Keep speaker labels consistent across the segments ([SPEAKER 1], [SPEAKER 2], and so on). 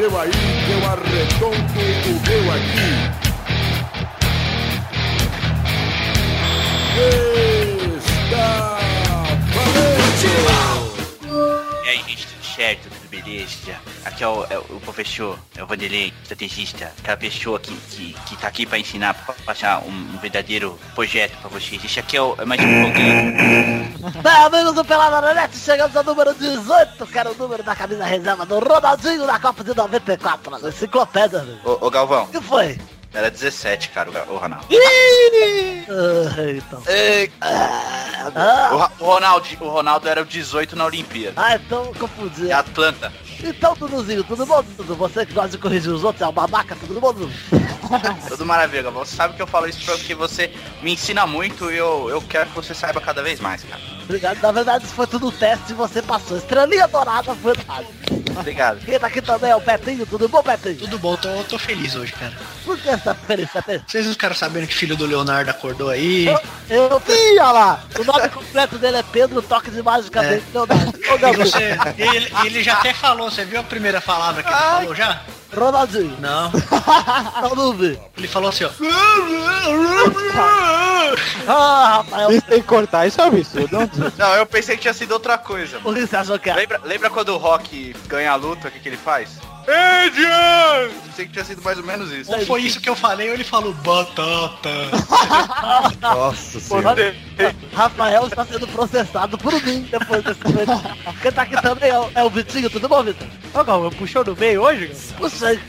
[SPEAKER 1] seu aí, que eu arredondo o meu aqui. Está valente!
[SPEAKER 2] E aí, gente, tudo certo? Beleza? Aqui é o, é o professor, é o Vanderlei, estrategista, aquela pessoa que, que, que tá aqui pra ensinar, pra passar um, um verdadeiro projeto pra vocês. Esse aqui é, o, é mais um programa.
[SPEAKER 3] Bem, amigos do Pelada Net, chegamos ao número 18, que era o número da camisa reserva do Ronaldinho na Copa de 94, na enciclopédia, velho.
[SPEAKER 2] Ô, ô Galvão,
[SPEAKER 3] O que foi?
[SPEAKER 2] Era 17, cara, o, o Ronaldo.
[SPEAKER 3] Ah, então.
[SPEAKER 2] O,
[SPEAKER 3] Ah,
[SPEAKER 2] Ra- o Ronaldo, o Ronaldo era o 18 na Olimpíada.
[SPEAKER 3] ah, então confundi.
[SPEAKER 2] É Atlanta.
[SPEAKER 3] Então, Duduzinho, tudo bom, Dudu? Você que gosta de corrigir os outros, é um babaca, tudo bom, Dudu?
[SPEAKER 2] Tudo maravilha. Você sabe que eu falo isso porque você me ensina muito e eu, eu quero que você saiba cada vez mais, cara.
[SPEAKER 3] Obrigado. Na verdade, isso foi tudo um teste e você passou. Estrelinha dourada foi nada.
[SPEAKER 2] Obrigado.
[SPEAKER 3] Quem tá aqui também é o Petinho, tudo bom, Petinho?
[SPEAKER 4] Tudo bom, tô, tô feliz hoje, cara.
[SPEAKER 3] Por que você tá feliz, Petinho?
[SPEAKER 4] Vocês não ficaram sabendo que filho do Leonardo acordou aí?
[SPEAKER 3] Eu, eu Ih, olha lá! O nome completo dele é Pedro Toque de Mágica
[SPEAKER 4] É.
[SPEAKER 3] dele. Leonardo. Ô,
[SPEAKER 4] E você, ele, ele já até falou, você viu a primeira palavra que ele falou já?
[SPEAKER 3] Ronaldinho.
[SPEAKER 4] Não.
[SPEAKER 3] Vi.
[SPEAKER 4] Ele falou assim, ó.
[SPEAKER 3] Ah, Rafael,
[SPEAKER 5] Isso tem que cortar, isso é um absurdo. Não,
[SPEAKER 2] eu pensei que tinha sido outra coisa.
[SPEAKER 3] o que você achou que era?
[SPEAKER 2] Lembra, lembra quando o Rock ganha a luta, o que, que ele faz? Adrian! Pensei que tinha sido mais ou menos isso.
[SPEAKER 4] Ou foi isso que eu falei, ou ele falou batata.
[SPEAKER 1] Nossa senhora.
[SPEAKER 3] Rafael está sendo processado por mim depois desse momento. Quem tá aqui também é o, é o Vitinho, tudo bom, Vitor?
[SPEAKER 6] Ô, puxou no meio hoje?
[SPEAKER 3] Puxa aí.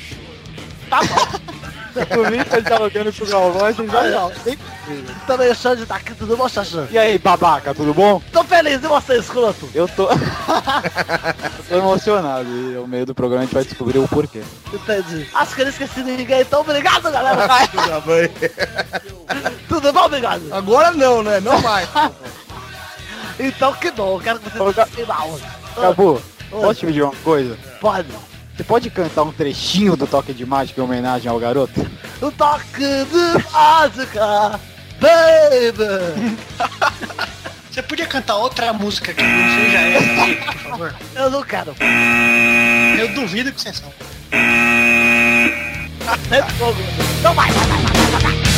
[SPEAKER 3] Tá bom.
[SPEAKER 5] Por mim, ele tá com o Galvão, é sensacional.
[SPEAKER 3] Também o Xande tá aqui, tudo bom, Xaxã?
[SPEAKER 5] E aí, babaca, tudo bom?
[SPEAKER 3] Tô feliz, e você, escroto?
[SPEAKER 5] Eu tô... eu tô emocionado e no meio do programa a gente vai descobrir o porquê.
[SPEAKER 3] Entendi. Acho que eu não esqueci de ninguém, então obrigado, galera.
[SPEAKER 1] Tudo bem.
[SPEAKER 3] tudo bom, obrigado?
[SPEAKER 1] Agora não, né? Não mais.
[SPEAKER 3] Então que bom, eu quero que você
[SPEAKER 5] Ô, Ga-
[SPEAKER 3] fique mal.
[SPEAKER 5] Acabou. Posso te pedir uma coisa?
[SPEAKER 3] Pode.
[SPEAKER 5] Você pode cantar um trechinho do Toque de Mágica em homenagem ao garoto?
[SPEAKER 3] O toque de mágica, baby.
[SPEAKER 4] Você podia cantar outra música que não seja essa aí, por favor?
[SPEAKER 3] Eu não quero.
[SPEAKER 4] Eu duvido que você sabe.
[SPEAKER 3] Tem fogo. Não vai, vai, vai, vai, vai, vai.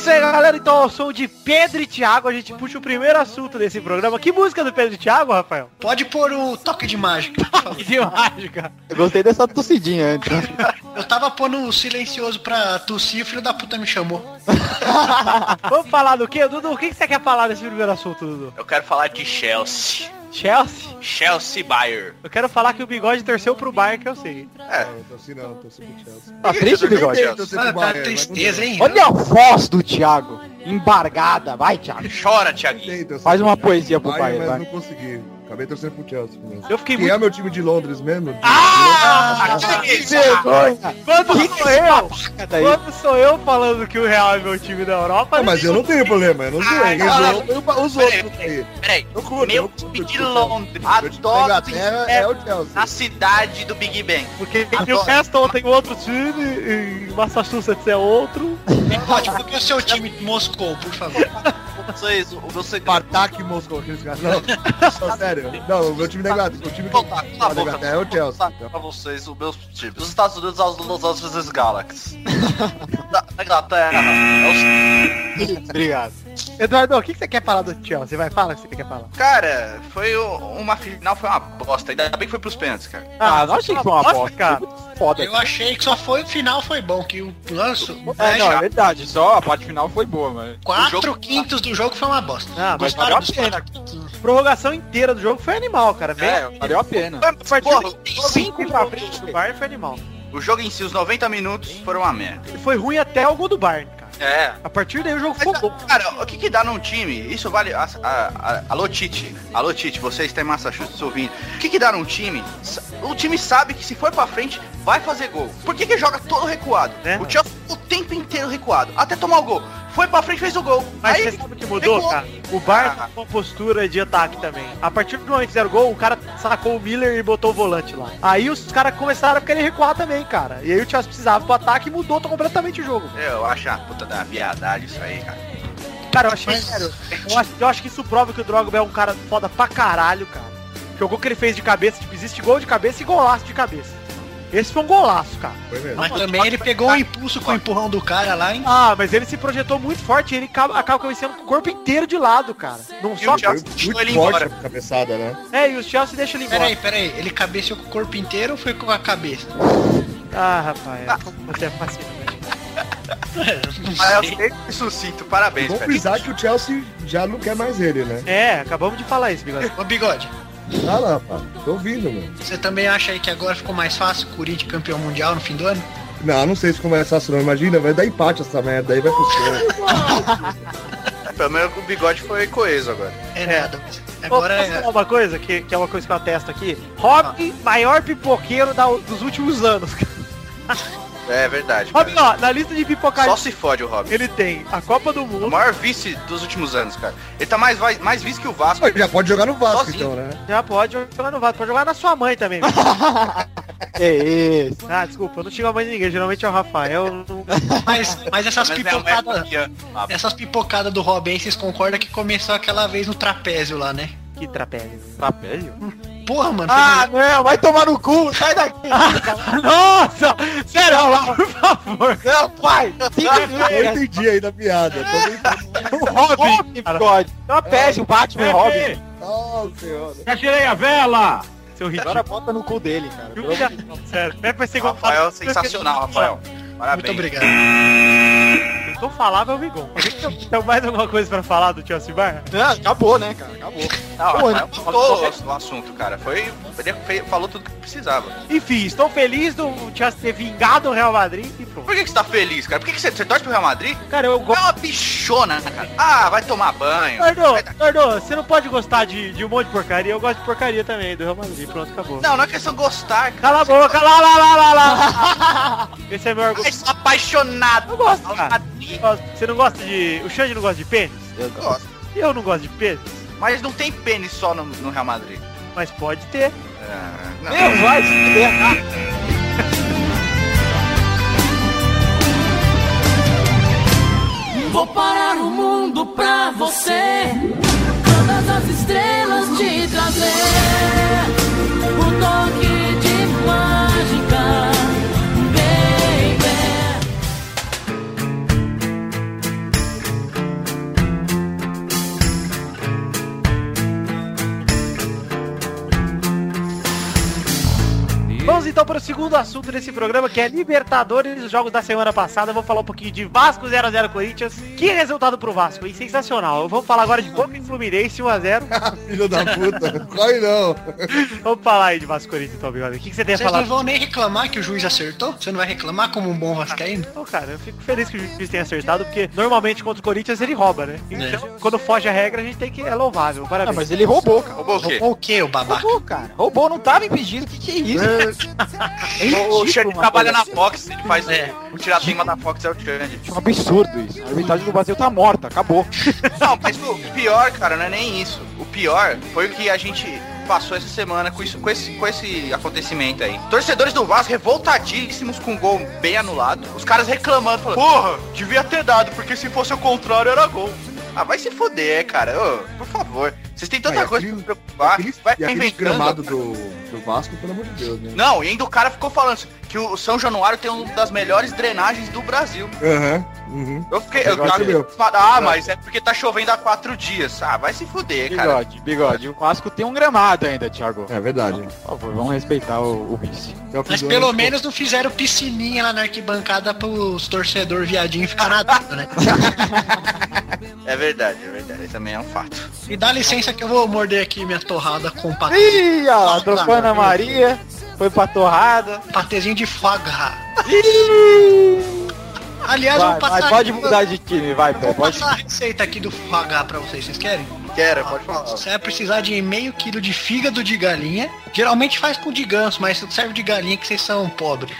[SPEAKER 6] Isso aí, galera. Então, ao som de Pedro e Thiago, a gente puxa o primeiro assunto desse programa. Que música do Pedro e Thiago, Rafael?
[SPEAKER 4] Pode pôr o toque de mágica, favor.
[SPEAKER 6] De mágica.
[SPEAKER 5] Eu gostei dessa tossidinha antes.
[SPEAKER 4] Eu tava pondo o silencioso pra tossir, o filho da puta me chamou.
[SPEAKER 6] Vamos falar do quê? Dudu, o que que você quer falar desse primeiro assunto, Dudu?
[SPEAKER 2] Eu quero falar de Chelsea.
[SPEAKER 6] Chelsea?
[SPEAKER 2] Chelsea Bayer.
[SPEAKER 6] Eu quero falar que o bigode torceu pro Bayern, que eu sei.
[SPEAKER 2] É,
[SPEAKER 1] Não, tô assim não, tô assim pro Chelsea.
[SPEAKER 5] Tá triste, bigode?
[SPEAKER 1] Eu assim
[SPEAKER 4] Ah, tá tristeza, hein?
[SPEAKER 5] Olha a voz do Thiago. Embargada. Vai, Thiago.
[SPEAKER 2] chora, Thiaguinho.
[SPEAKER 5] Faz uma poesia pro
[SPEAKER 1] mas
[SPEAKER 5] vai.
[SPEAKER 1] não consegui. Acabei torcendo pro Chelsea. mesmo.
[SPEAKER 6] Eu fiquei
[SPEAKER 1] Que
[SPEAKER 6] muito...
[SPEAKER 1] é meu time de Londres mesmo?
[SPEAKER 6] Ah!
[SPEAKER 5] Que vergonha.
[SPEAKER 6] Quando sou eu,
[SPEAKER 5] Daí.
[SPEAKER 6] quando sou eu falando que o Real é meu time da Europa,
[SPEAKER 1] Ah, mas eu não tenho problema, eu não. Quem
[SPEAKER 2] Ah,
[SPEAKER 1] os outros aí.
[SPEAKER 2] Peraí, meu time de. Londres. Adoro
[SPEAKER 1] é o Chelsea.
[SPEAKER 2] na cidade do Big Ben.
[SPEAKER 6] Porque o Newcastle tem outro time, e Massachusetts é outro.
[SPEAKER 4] Pode, porque o seu time de Moscou, por favor.
[SPEAKER 2] Vocês, o meu segredo.
[SPEAKER 1] Spartak Moscou, aqueles caras. Não, não, sério. Não, o meu time da Inglaterra, o time
[SPEAKER 2] a
[SPEAKER 1] da. Inglaterra é o Chelsea.
[SPEAKER 2] contar pra vocês os meus times. Os Estados Unidos aos Los Angeles Galaxy. da, da Inglaterra é os
[SPEAKER 5] Obrigado.
[SPEAKER 6] Eduardo, o que que você quer falar do Chelsea? Vai, fala o que você quer falar.
[SPEAKER 2] Cara, foi o- uma final, foi uma bosta. Ainda bem que foi pros pênaltis, cara.
[SPEAKER 5] Ah, não achei que foi uma
[SPEAKER 6] bosta. cara.
[SPEAKER 5] Foi Foda.
[SPEAKER 4] Eu achei que só foi o final foi bom, que o lance,
[SPEAKER 5] É, não, é verdade. Só a parte final foi boa, mas...
[SPEAKER 4] quatro
[SPEAKER 2] jogo-
[SPEAKER 4] quintos do jogo foi uma bosta.
[SPEAKER 6] Ah, mas
[SPEAKER 5] valeu a pena.
[SPEAKER 6] Prorrogação inteira do jogo foi animal, cara. Bem,
[SPEAKER 5] É, valeu a pena.
[SPEAKER 6] partir
[SPEAKER 2] Porra,
[SPEAKER 6] de 5 pra frente do Bayern foi animal.
[SPEAKER 2] O jogo em si, os 90 minutos, foram uma merda.
[SPEAKER 6] Foi ruim até o gol do Bayern, cara.
[SPEAKER 2] É.
[SPEAKER 6] A partir daí o jogo ficou bom.
[SPEAKER 2] Cara, o que que dá num time? Isso vale. A, a, a, alô, Tite. Alô, Tite, você está em Massachusetts ouvindo. O que que dá num time? O time sabe que se for pra frente, vai fazer gol. Por que que joga todo recuado?
[SPEAKER 6] É.
[SPEAKER 2] O Chelsea o tempo inteiro recuado, até tomar o gol. Foi pra frente e fez o gol.
[SPEAKER 6] Mas
[SPEAKER 2] Aí,
[SPEAKER 6] você sabe o que mudou,
[SPEAKER 2] ficou.
[SPEAKER 6] cara? O Bar
[SPEAKER 2] Ah.
[SPEAKER 6] com postura de ataque também. A partir do momento que fizeram gol, o cara sacou o Miller e botou o volante lá. Aí os caras começaram a querer recuar também, cara. E aí o Chelsea precisava pro ataque e mudou completamente o jogo.
[SPEAKER 2] eu acho uma puta da viadagem isso aí, cara.
[SPEAKER 6] Cara, eu achei
[SPEAKER 4] Mas-
[SPEAKER 6] sério. Eu acho, eu acho que isso prova que o Drogba é um cara foda pra caralho, cara. Que o gol que ele fez de cabeça, tipo, existe gol de cabeça e golaço de cabeça. Esse foi um golaço, cara.
[SPEAKER 1] Foi mesmo.
[SPEAKER 4] Mas também ele pegou um impulso com o empurrão do cara lá, hein?
[SPEAKER 6] Ah, mas ele se projetou muito forte e ele acaba, acaba cabeceando com o corpo inteiro de lado, cara. Não
[SPEAKER 2] E
[SPEAKER 6] só.
[SPEAKER 2] o Chelsea deixou
[SPEAKER 1] muito
[SPEAKER 2] ele
[SPEAKER 1] forte
[SPEAKER 2] embora.
[SPEAKER 1] cabeçada, né?
[SPEAKER 6] É, e o Chelsea deixa ele embora.
[SPEAKER 4] Peraí, peraí. Ele cabeceou com o corpo inteiro ou foi com a cabeça?
[SPEAKER 6] Ah, rapaz, você é fascinante.
[SPEAKER 2] Mas eu sucinto, parabéns,
[SPEAKER 1] Vamos frisar que o Chelsea já não quer mais ele, né?
[SPEAKER 6] É, acabamos de falar isso, bigode.
[SPEAKER 4] Ô, Bigode,
[SPEAKER 1] Ah lá, pá. Tô ouvindo, mano.
[SPEAKER 4] você também acha aí que agora ficou mais fácil o Corinthians campeão mundial no fim do ano?
[SPEAKER 1] Não, não sei se começar assim, não. Imagina, vai dar empate essa merda aí, vai pro céu.
[SPEAKER 2] Pelo menos o bigode foi coeso agora.
[SPEAKER 4] É,
[SPEAKER 6] É.
[SPEAKER 4] nada. mas
[SPEAKER 6] Ô,
[SPEAKER 4] Agora
[SPEAKER 6] posso
[SPEAKER 4] é.
[SPEAKER 6] falar uma coisa, que, que é uma coisa que eu atesto aqui? Rob, maior pipoqueiro da- dos últimos anos.
[SPEAKER 2] É verdade.
[SPEAKER 6] Rob,
[SPEAKER 2] cara.
[SPEAKER 6] ó, na lista de pipocar,
[SPEAKER 2] Só se fode o Robin.
[SPEAKER 6] ele tem a Copa do
[SPEAKER 2] O
[SPEAKER 6] Mundo,
[SPEAKER 2] maior vice dos últimos anos, cara. Ele tá mais, mais vice que o Vasco.
[SPEAKER 1] Mas já pode jogar no Vasco,
[SPEAKER 2] Sozinho.
[SPEAKER 1] então, né?
[SPEAKER 6] já pode jogar no Vasco, pode jogar na sua mãe também.
[SPEAKER 5] É isso.
[SPEAKER 6] ah, desculpa, eu não xingo a mãe de ninguém, geralmente é o Rafael. Não...
[SPEAKER 4] Mas, mas essas
[SPEAKER 2] Mas é
[SPEAKER 4] pipocadas.
[SPEAKER 2] Ah,
[SPEAKER 4] Essas pipocadas do Robin, vocês concordam que começou aquela vez no trapézio lá, né?
[SPEAKER 6] Que trapézio.
[SPEAKER 5] Trapézio?
[SPEAKER 4] Porra, mano.
[SPEAKER 5] Ah, não, vai tomar no cu, sai daqui.
[SPEAKER 6] Nossa! Sério, lá, por favor.
[SPEAKER 5] Não, pai,
[SPEAKER 1] Eu entendi aí da piada. Tô tentando-
[SPEAKER 6] O Robin,
[SPEAKER 5] bigode. Trapézio, Batman e Robin.
[SPEAKER 1] Nossa senhora.
[SPEAKER 6] Já tirei a vela! Seu ridículo.
[SPEAKER 5] Agora bota no cu dele, cara.
[SPEAKER 6] Sério, é vai ser igual
[SPEAKER 2] Rafael, é sensacional, Rafael. Parabéns.
[SPEAKER 4] Muito obrigado.
[SPEAKER 6] Então falava é o Migon. Tem mais alguma coisa pra falar do Chelsea Bar?
[SPEAKER 5] Não, acabou, né, cara? Acabou.
[SPEAKER 2] Não,
[SPEAKER 5] Pô, não-
[SPEAKER 2] contou o, o assunto, cara. Foi, ele falou tudo que precisava.
[SPEAKER 6] Enfim, estou feliz do Chelsea ter vingado o Real Madrid e pronto.
[SPEAKER 2] Por que, que você tá feliz, cara? Por que, que você, você torce pro Real Madrid?
[SPEAKER 6] Cara, eu
[SPEAKER 2] É
[SPEAKER 6] gosto.
[SPEAKER 2] uma bichona, cara. Ah, vai tomar banho.
[SPEAKER 6] Gordo,
[SPEAKER 2] Vai
[SPEAKER 6] você não pode gostar de, de um monte de porcaria. Eu gosto de porcaria também, do Real Madrid. Pronto, acabou.
[SPEAKER 2] Não, não é questão de gostar, cara.
[SPEAKER 6] Cala a boca, lá, lá, lá, lá, lá. Esse é meu argumento.
[SPEAKER 2] Mas sou apaixonado.
[SPEAKER 6] Eu gosto, cara. Você não gosta de... O Xande não gosta de pênis?
[SPEAKER 2] Eu gosto.
[SPEAKER 6] Eu não gosto de pênis.
[SPEAKER 2] Mas não tem pênis só no, no Real Madrid.
[SPEAKER 6] Mas pode ter.
[SPEAKER 2] Ah, não.
[SPEAKER 5] Meu, vai.
[SPEAKER 7] Vou parar o mundo pra você. Todas as estrelas te trazer. Um toque
[SPEAKER 6] Bye. Então para o segundo assunto desse programa, que é Libertadores, os jogos da semana passada. Vamos falar um pouquinho de Vasco 0x0 Corinthians. Que resultado pro Vasco, hein? Sensacional. Vamos falar agora de Boca e Fluminense 1x0.
[SPEAKER 1] Filho da puta. Corre não.
[SPEAKER 6] Vamos falar aí de Vasco Corinthians, então, Bigode. O que, que você tem a
[SPEAKER 4] Vocês
[SPEAKER 6] falar?
[SPEAKER 4] não vão nem reclamar que o juiz acertou? Você não vai reclamar como um bom vascaíno?
[SPEAKER 6] Então, cara, eu fico feliz que o juiz tenha acertado, porque normalmente contra o Corinthians ele rouba, né? Então,
[SPEAKER 4] É.
[SPEAKER 6] quando foge a regra, a gente tem que... É louvável.
[SPEAKER 5] Ah,
[SPEAKER 6] Parabéns.
[SPEAKER 5] mas ele roubou, cara.
[SPEAKER 2] Roubou o quê?
[SPEAKER 4] Roubou o quê, o babaca?
[SPEAKER 5] Roubou, cara. Roubou, não tava impedido. O que, que é isso? É
[SPEAKER 2] O Xande trabalha na Fox, ele faz
[SPEAKER 4] É.
[SPEAKER 2] o tiratema da Fox é o Xande.
[SPEAKER 5] É um absurdo isso. A arbitragem do Brasil tá morta, acabou.
[SPEAKER 2] Não, mas o pior, cara, não é nem isso. O pior foi o que a gente passou essa semana com, isso, com, esse, com esse acontecimento aí. Torcedores do Vasco revoltadíssimos com o gol bem anulado. Os caras reclamando, falando, porra, devia ter dado, porque se fosse o contrário era gol. Ah, vai se foder, cara. Ô, por favor. Vocês têm tanta
[SPEAKER 1] Ah,
[SPEAKER 2] coisa
[SPEAKER 1] aquele-
[SPEAKER 2] pra se preocupar.
[SPEAKER 1] Aquele,
[SPEAKER 2] vai
[SPEAKER 1] e aquele
[SPEAKER 2] inventando.
[SPEAKER 1] gramado do, do Vasco, pelo amor de Deus, né?
[SPEAKER 2] Não, e ainda o cara ficou falando que o São Januário tem uma das melhores drenagens do Brasil.
[SPEAKER 1] Aham. Uhum.
[SPEAKER 2] Eu fiquei. Eu,
[SPEAKER 1] viu.
[SPEAKER 2] ah, mas é porque tá chovendo há quatro dias. Ah, vai se fuder, cara.
[SPEAKER 5] Bigode, bigode. O Vasco tem um gramado ainda, Thiago.
[SPEAKER 1] É verdade.
[SPEAKER 5] Por favor, vamos respeitar o, o vice.
[SPEAKER 1] O
[SPEAKER 4] Mas pelo
[SPEAKER 1] ano,
[SPEAKER 4] menos não fizeram piscininha lá na arquibancada pros torcedor viadinho ficar nadando, né?
[SPEAKER 2] É verdade, é verdade. Isso também é um fato.
[SPEAKER 4] E dá licença que eu vou morder aqui minha torrada com patê,
[SPEAKER 5] Ih, ó, lá, Maria, foi pra torrada.
[SPEAKER 4] patezinho de foie gras. Aliás,
[SPEAKER 5] Vai,
[SPEAKER 4] vou passar
[SPEAKER 5] vai, pode mudar de time, vai,
[SPEAKER 4] eu
[SPEAKER 5] pô,
[SPEAKER 4] Vou
[SPEAKER 5] pode.
[SPEAKER 4] passar a receita aqui do foie gras pra vocês, vocês querem?
[SPEAKER 8] Que era? Pode falar.
[SPEAKER 4] Você vai precisar de meio quilo de fígado de galinha. Geralmente faz com de ganso, mas serve de galinha que vocês são pobres.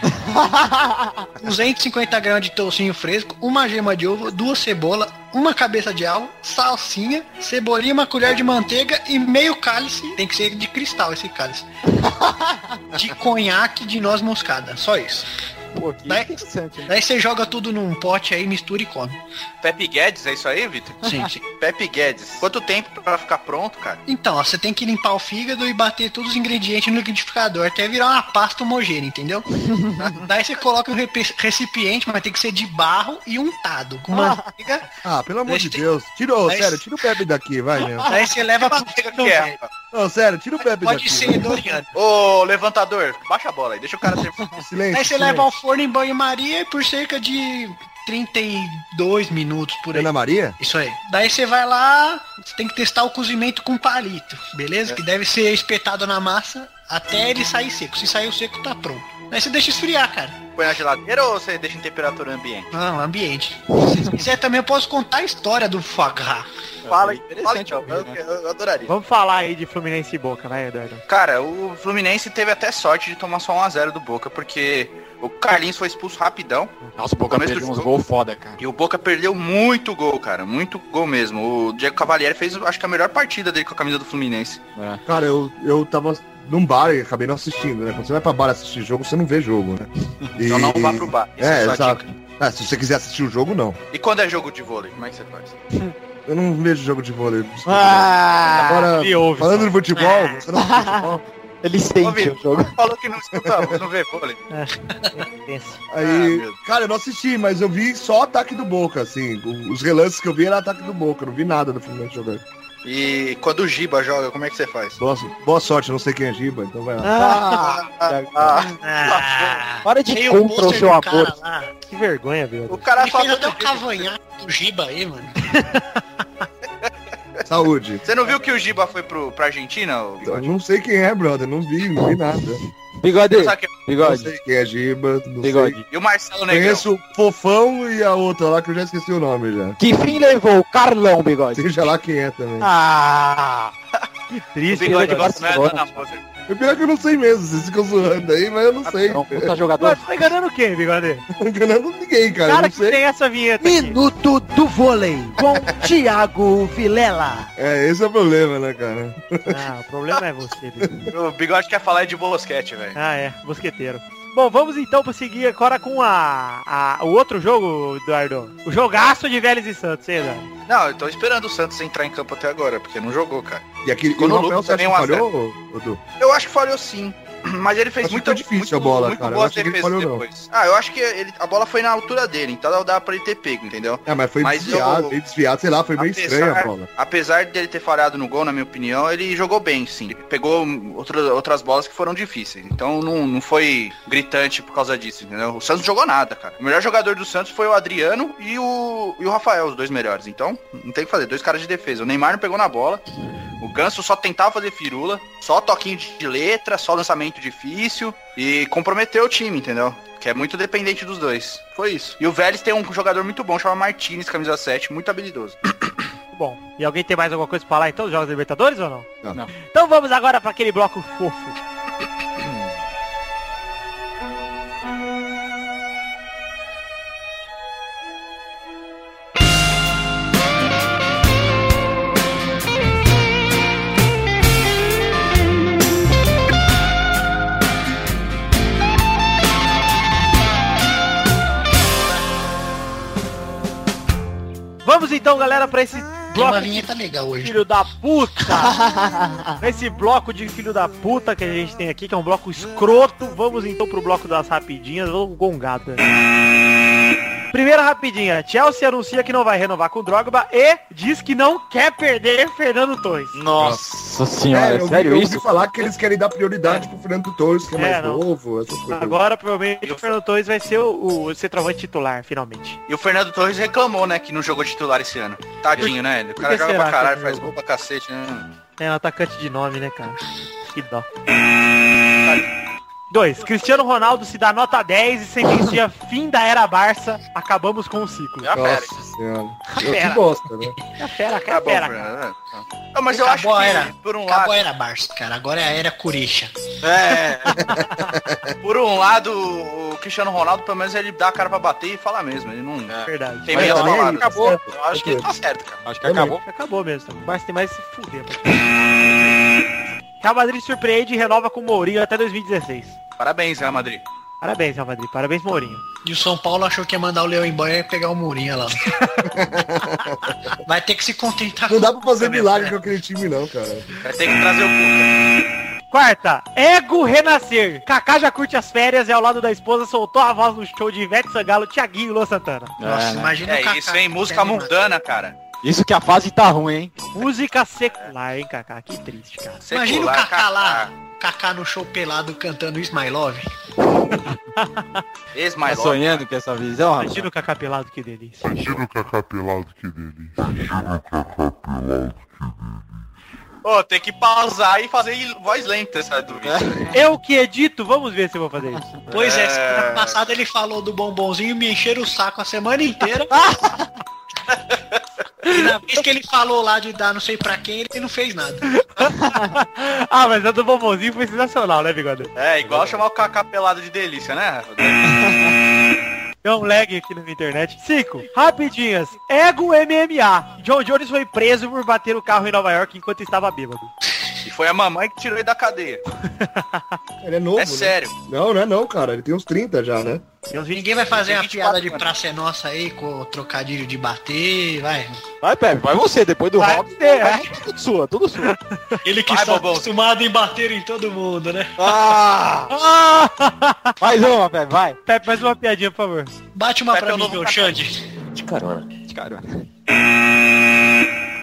[SPEAKER 4] 250 gramas de toucinho fresco, uma gema de ovo, duas cebolas, uma cabeça de alho, salsinha, cebolinha, uma colher de manteiga e meio cálice. Tem que ser de cristal esse cálice. De conhaque de noz moscada. Só isso.
[SPEAKER 5] Pô, que
[SPEAKER 4] Daí-
[SPEAKER 5] interessante, hein?
[SPEAKER 4] Daí você joga tudo num pote aí, mistura e come.
[SPEAKER 2] Pepe Guedes, é isso aí, Vitor?
[SPEAKER 4] Sim, sim.
[SPEAKER 2] Pepe Guedes. Quanto tempo pra ficar pronto, cara?
[SPEAKER 4] Então, ó, você tem que limpar o fígado e bater todos os ingredientes no liquidificador até virar uma pasta homogênea, entendeu? Daí você coloca um recipiente, mas tem que ser de barro e untado com manteiga.
[SPEAKER 1] Ah, pelo amor
[SPEAKER 4] Deixa
[SPEAKER 1] de
[SPEAKER 4] eu-
[SPEAKER 1] Deus. Tira, ô,
[SPEAKER 4] Mas-
[SPEAKER 1] sério, tira o Pepe daqui, vai, meu.
[SPEAKER 4] Daí você leva pro
[SPEAKER 2] que é?
[SPEAKER 1] Não, sério, tira o Pepe
[SPEAKER 4] Pode
[SPEAKER 1] daqui.
[SPEAKER 4] ser Doriano.
[SPEAKER 2] Ô, levantador, baixa a bola aí, deixa o cara ter...
[SPEAKER 1] Silêncio.
[SPEAKER 4] Daí você
[SPEAKER 1] silêncio.
[SPEAKER 4] leva ao forno em banho-maria por cerca de 32 minutos por aí.
[SPEAKER 1] Ana Maria?
[SPEAKER 4] Isso aí. Daí você vai lá, você tem que testar o cozimento com palito, beleza? Que deve ser espetado na massa até ele sair seco. Se sair o seco, tá pronto. Daí você deixa esfriar, cara.
[SPEAKER 2] Põe na geladeira ou você deixa em temperatura ambiente?
[SPEAKER 4] Não, ambiente. Se quiser também eu posso contar a história do gras.
[SPEAKER 2] Fala,
[SPEAKER 5] interessante
[SPEAKER 2] fala então,
[SPEAKER 5] ouvir,
[SPEAKER 2] eu,
[SPEAKER 5] né?
[SPEAKER 2] eu- eu adoraria.
[SPEAKER 6] Vamos falar aí de Fluminense e Boca, vai, Eduardo.
[SPEAKER 2] Cara, o Fluminense teve até sorte de tomar só 1x0 do Boca, porque o Carlinhos foi expulso rapidão
[SPEAKER 5] Nossa, o Boca perdeu uns gols foda, cara.
[SPEAKER 2] e o Boca perdeu muito gol, cara. Muito gol mesmo. O Diego Cavalieri fez, acho que a melhor partida dele com a camisa do Fluminense.
[SPEAKER 5] É.
[SPEAKER 1] Cara, eu, eu tava num bar e acabei não assistindo, né? Quando você vai pra bar assistir jogo, você não vê jogo, né?
[SPEAKER 2] Então não vá pro bar. Essa
[SPEAKER 1] É,
[SPEAKER 2] sua
[SPEAKER 1] exato. Ah, se você quiser assistir o jogo, não.
[SPEAKER 2] E quando é jogo de vôlei, como é que você faz?
[SPEAKER 1] Eu não vejo jogo de vôlei. desculpa.
[SPEAKER 5] Ah,
[SPEAKER 1] Agora,
[SPEAKER 6] ouve
[SPEAKER 1] falando
[SPEAKER 6] só.
[SPEAKER 1] de futebol, você não futebol?
[SPEAKER 5] ele sente
[SPEAKER 2] Ouvi.
[SPEAKER 5] o jogo.
[SPEAKER 2] Falou que não escuta, não vê vôlei.
[SPEAKER 1] Aí,
[SPEAKER 2] Ah,
[SPEAKER 1] cara, eu não assisti, mas eu vi só ataque do Boca, assim. Os relances que eu vi era ataque do Boca, eu não vi nada do Fluminense jogando.
[SPEAKER 2] E quando o Giba joga, como é que você faz?
[SPEAKER 1] Boa, boa sorte, eu não sei quem é Giba, então vai lá.
[SPEAKER 5] Ah,
[SPEAKER 2] Ah,
[SPEAKER 4] Ah,
[SPEAKER 5] para de contra o seu amor.
[SPEAKER 4] cara lá.
[SPEAKER 6] Que vergonha, viu?
[SPEAKER 2] o cara
[SPEAKER 4] Ele
[SPEAKER 2] fala
[SPEAKER 4] até o cavanhaque do Giba aí, mano.
[SPEAKER 1] Saúde.
[SPEAKER 2] Você não viu que o Giba foi pro, pra Argentina? Bigode?
[SPEAKER 1] não sei quem é, brother, não vi, não vi nada.
[SPEAKER 5] Bigode,
[SPEAKER 2] Sabe que-
[SPEAKER 1] Não
[SPEAKER 5] bigode,
[SPEAKER 1] sei quem é Giba, não
[SPEAKER 5] bigode.
[SPEAKER 1] sei.
[SPEAKER 2] E o Marcelo Negrão?
[SPEAKER 1] Conheço o Fofão e a outra lá que eu já esqueci o nome já.
[SPEAKER 5] Que fim levou o Carlão, bigode?
[SPEAKER 1] Seja lá quem é também.
[SPEAKER 5] Ah,
[SPEAKER 6] Que
[SPEAKER 2] O
[SPEAKER 6] triste.
[SPEAKER 2] Bigode
[SPEAKER 5] de
[SPEAKER 2] gosta é. Dona Moser.
[SPEAKER 1] O pior é que eu não sei mesmo, vocês ficam zoando aí, mas eu não sei.
[SPEAKER 5] é um puta jogador.
[SPEAKER 6] Você tá enganando quem, Bigode?
[SPEAKER 1] Não enganando ninguém, cara.
[SPEAKER 6] Cara
[SPEAKER 1] não
[SPEAKER 6] que
[SPEAKER 1] sei.
[SPEAKER 6] tem essa vinheta aqui.
[SPEAKER 3] Minuto do vôlei com Thiago Vilela.
[SPEAKER 1] É, esse é o problema, né, cara?
[SPEAKER 6] Ah, o problema é você, Bigode.
[SPEAKER 2] O Bigode quer falar de Bolosquete, velho.
[SPEAKER 6] Ah, é, mosqueteiro. Bom, vamos então prosseguir agora com a, a- o outro jogo, Eduardo. O jogaço de Vélez e Santos, hein, Eduardo?
[SPEAKER 2] Não, eu tô esperando o Santos entrar em campo até agora, porque não jogou, cara.
[SPEAKER 1] E aquele
[SPEAKER 2] Ficou
[SPEAKER 1] e o
[SPEAKER 2] no
[SPEAKER 1] Rafael, que
[SPEAKER 2] também, um
[SPEAKER 1] falhou, Dudu?
[SPEAKER 2] Eu acho que falhou sim. Mas ele fez
[SPEAKER 1] Acho
[SPEAKER 2] muito
[SPEAKER 1] difícil a bola,
[SPEAKER 2] muito
[SPEAKER 1] cara.
[SPEAKER 2] Boas defesas
[SPEAKER 1] falhou, não.
[SPEAKER 2] depois. Ah, eu acho que ele, a bola foi na altura dele, então dá pra ele ter pego, entendeu?
[SPEAKER 1] É, mas foi
[SPEAKER 2] Mas
[SPEAKER 1] desviado,
[SPEAKER 2] eu-
[SPEAKER 1] desviado, sei lá, foi meio
[SPEAKER 2] Apesar-
[SPEAKER 1] estranha a bola.
[SPEAKER 2] Apesar dele ter falhado no gol, na minha opinião, ele jogou bem, sim. Ele pegou outras, outras bolas que foram difíceis. Então não, não foi gritante por causa disso, entendeu? O Santos jogou nada, cara. O melhor jogador do Santos foi o Adriano e o, e o Rafael, os dois melhores. Então, não tem o que fazer. Dois caras de defesa. O Neymar não pegou na bola. O Ganso só tentava fazer firula. Só toquinho de letra, só lançamento difícil. E comprometeu o time, entendeu? Que é muito dependente dos dois. Foi isso. E o Vélez tem um jogador muito bom, chama Martinez, camisa 7, muito habilidoso.
[SPEAKER 6] Bom, e alguém tem mais alguma coisa pra falar então dos Jogos da Libertadores ou não?
[SPEAKER 1] Não.
[SPEAKER 5] Não.
[SPEAKER 6] Então vamos agora para aquele bloco fofo. Para esse
[SPEAKER 4] Tem uma
[SPEAKER 6] bloco
[SPEAKER 4] vinheta legal hoje.
[SPEAKER 6] filho da puta. Esse bloco de filho da puta que a gente tem aqui, que é um bloco escroto. Vamos então pro bloco das rapidinhas. Vamos gongado. Primeira rapidinha. Chelsea anuncia que não vai renovar com Drogba e diz que não quer perder Fernando Torres.
[SPEAKER 5] Nossa senhora,
[SPEAKER 1] É,
[SPEAKER 5] é,
[SPEAKER 1] eu, vi-
[SPEAKER 5] sério
[SPEAKER 1] eu
[SPEAKER 5] isso?
[SPEAKER 1] falar que eles querem dar prioridade pro Fernando Torres, que é,
[SPEAKER 6] É,
[SPEAKER 1] mais
[SPEAKER 6] não.
[SPEAKER 1] novo.
[SPEAKER 6] Agora provavelmente o Fernando Torres vai ser o, o centroavante titular, finalmente.
[SPEAKER 2] E o Fernando Torres reclamou, né, que não jogou titular esse ano. Tadinho, né? O cara joga pra caralho, faz gol pra cacete, né?
[SPEAKER 6] É um atacante de nome, né, cara? Que dó. 2. Cristiano Ronaldo se dá nota 10 e sentencia fim da era Barça. Acabamos com o ciclo.
[SPEAKER 1] Nossa senhora. Eu que
[SPEAKER 6] Pera.
[SPEAKER 1] bosta, né?
[SPEAKER 6] É fera,
[SPEAKER 2] Tá
[SPEAKER 6] cara,
[SPEAKER 2] bom,
[SPEAKER 6] fera.
[SPEAKER 2] Né? Não, mas eu acho
[SPEAKER 4] Acabou
[SPEAKER 2] que,
[SPEAKER 4] a era.
[SPEAKER 2] por um
[SPEAKER 4] Acabou
[SPEAKER 2] lado,
[SPEAKER 4] a era Barça, cara. Agora é a era Curicha.
[SPEAKER 2] É. Por um lado, o Cristiano Ronaldo, pelo menos, ele dá a cara pra bater e fala mesmo. Ele não
[SPEAKER 6] Verdade.
[SPEAKER 2] tem falado.
[SPEAKER 1] ele-
[SPEAKER 2] Acabou.
[SPEAKER 1] certo.
[SPEAKER 2] Eu acho que ele tá certo, cara.
[SPEAKER 5] Acho que acabou.
[SPEAKER 6] Acabou mesmo. Mas tem mais se fuder. Real Madrid surpreende e renova com o Mourinho até 2016.
[SPEAKER 2] Parabéns, Real Madrid.
[SPEAKER 6] Parabéns, Real Madrid. Parabéns, Mourinho.
[SPEAKER 4] E o São Paulo achou que ia mandar o Leão embora e pegar o Mourinho lá. Vai ter que se contentar
[SPEAKER 1] Não dá pra fazer
[SPEAKER 4] o
[SPEAKER 1] milagre com aquele time, não, cara.
[SPEAKER 2] Vai ter que trazer o Cuca.
[SPEAKER 6] Quarta, Ego Renascer. Kaká já curte as férias e ao lado da esposa soltou a voz no show de Ivete Sangalo, Thiaguinho e Lô Santana.
[SPEAKER 4] Nossa,
[SPEAKER 5] É, né?
[SPEAKER 4] imagina o
[SPEAKER 2] É
[SPEAKER 4] Kaká.
[SPEAKER 2] isso, hein? Música mundana, cara.
[SPEAKER 5] Isso que a fase tá ruim, hein?
[SPEAKER 6] Música secular, hein, Kaká? Que triste, cara.
[SPEAKER 4] Imagina o
[SPEAKER 2] Secular,
[SPEAKER 4] Kaká lá, Kaká no show pelado cantando Is My Love.
[SPEAKER 5] Tá
[SPEAKER 2] Ex-mais
[SPEAKER 5] sonhando com essa visão, rapaz?
[SPEAKER 6] Imagina o Kaká pelado, que delícia.
[SPEAKER 8] Imagina o Cacá pelado, que delícia. Imagina o Cacá pelado.
[SPEAKER 2] Ô, tem que pausar e fazer voz lenta essa dúvida.
[SPEAKER 6] Eu que edito, vamos ver se eu vou fazer isso.
[SPEAKER 4] Pois é,
[SPEAKER 2] É.
[SPEAKER 4] semana passada ele falou do bombonzinho e me encheram o saco a semana inteira. na vez que ele falou lá de dar não sei pra quem, ele não fez nada.
[SPEAKER 6] ah, mas a do bombonzinho foi sensacional, né, bigode?
[SPEAKER 2] É, igual chamar o Kaká pelado de delícia, né?
[SPEAKER 6] Deu um lag aqui na minha internet. 5. Rapidinhas. Ego MMA. John Jones foi preso por bater o carro em Nova York enquanto estava bêbado.
[SPEAKER 2] E foi a mamãe que tirou ele da cadeia.
[SPEAKER 1] Ele é novo,
[SPEAKER 2] É
[SPEAKER 1] né?
[SPEAKER 2] sério.
[SPEAKER 1] Não, não é não, cara. Ele tem uns 30 já, né?
[SPEAKER 6] Tem uns 20...
[SPEAKER 4] Ninguém vai fazer uma
[SPEAKER 2] 24
[SPEAKER 4] piada de praça é nossa aí com o trocadilho de bater, vai.
[SPEAKER 5] Vai, Pepe, vai você, depois do
[SPEAKER 6] Vai
[SPEAKER 5] rock.
[SPEAKER 6] ser, é.
[SPEAKER 5] vai tudo sua, tudo sua.
[SPEAKER 4] Ele que
[SPEAKER 2] Vai,
[SPEAKER 4] está
[SPEAKER 2] bobão.
[SPEAKER 4] acostumado em bater em todo mundo, né?
[SPEAKER 5] Ah!
[SPEAKER 6] Ah!
[SPEAKER 5] Mais uma, Pepe, vai.
[SPEAKER 6] Pepe, faz uma piadinha, por favor.
[SPEAKER 4] Bate uma
[SPEAKER 2] Pepe
[SPEAKER 4] pra
[SPEAKER 2] é o
[SPEAKER 4] mim, meu. Xande.
[SPEAKER 5] Cara,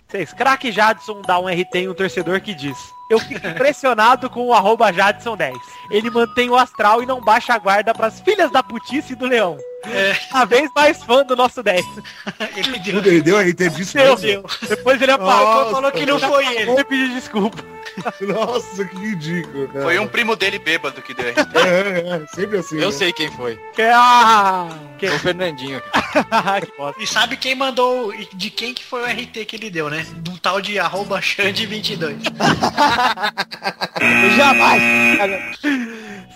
[SPEAKER 6] 6. Crack Jadson dá um RT em um torcedor que diz Eu fico impressionado com o arroba Jadson10. Ele mantém o astral e não baixa a guarda pras filhas da putice do leão.
[SPEAKER 4] É,
[SPEAKER 6] A vez mais fã do nosso 10.
[SPEAKER 4] ele deu.
[SPEAKER 1] Ele deu
[SPEAKER 6] Meu
[SPEAKER 1] mesmo?
[SPEAKER 6] Deus. Depois ele apagou e falou que não foi ele. Ele pediu desculpa.
[SPEAKER 1] Nossa, que ridículo, cara.
[SPEAKER 2] Foi um primo dele bêbado que deu RT.
[SPEAKER 1] É, é, sempre assim.
[SPEAKER 5] eu
[SPEAKER 1] né?
[SPEAKER 5] sei quem foi.
[SPEAKER 6] Que, ah, que,
[SPEAKER 5] Foi o Fernandinho.
[SPEAKER 6] que.
[SPEAKER 4] E sabe quem mandou, e de quem que foi o RT que ele deu, né? Do tal de arroba Xande22.
[SPEAKER 5] Jamais.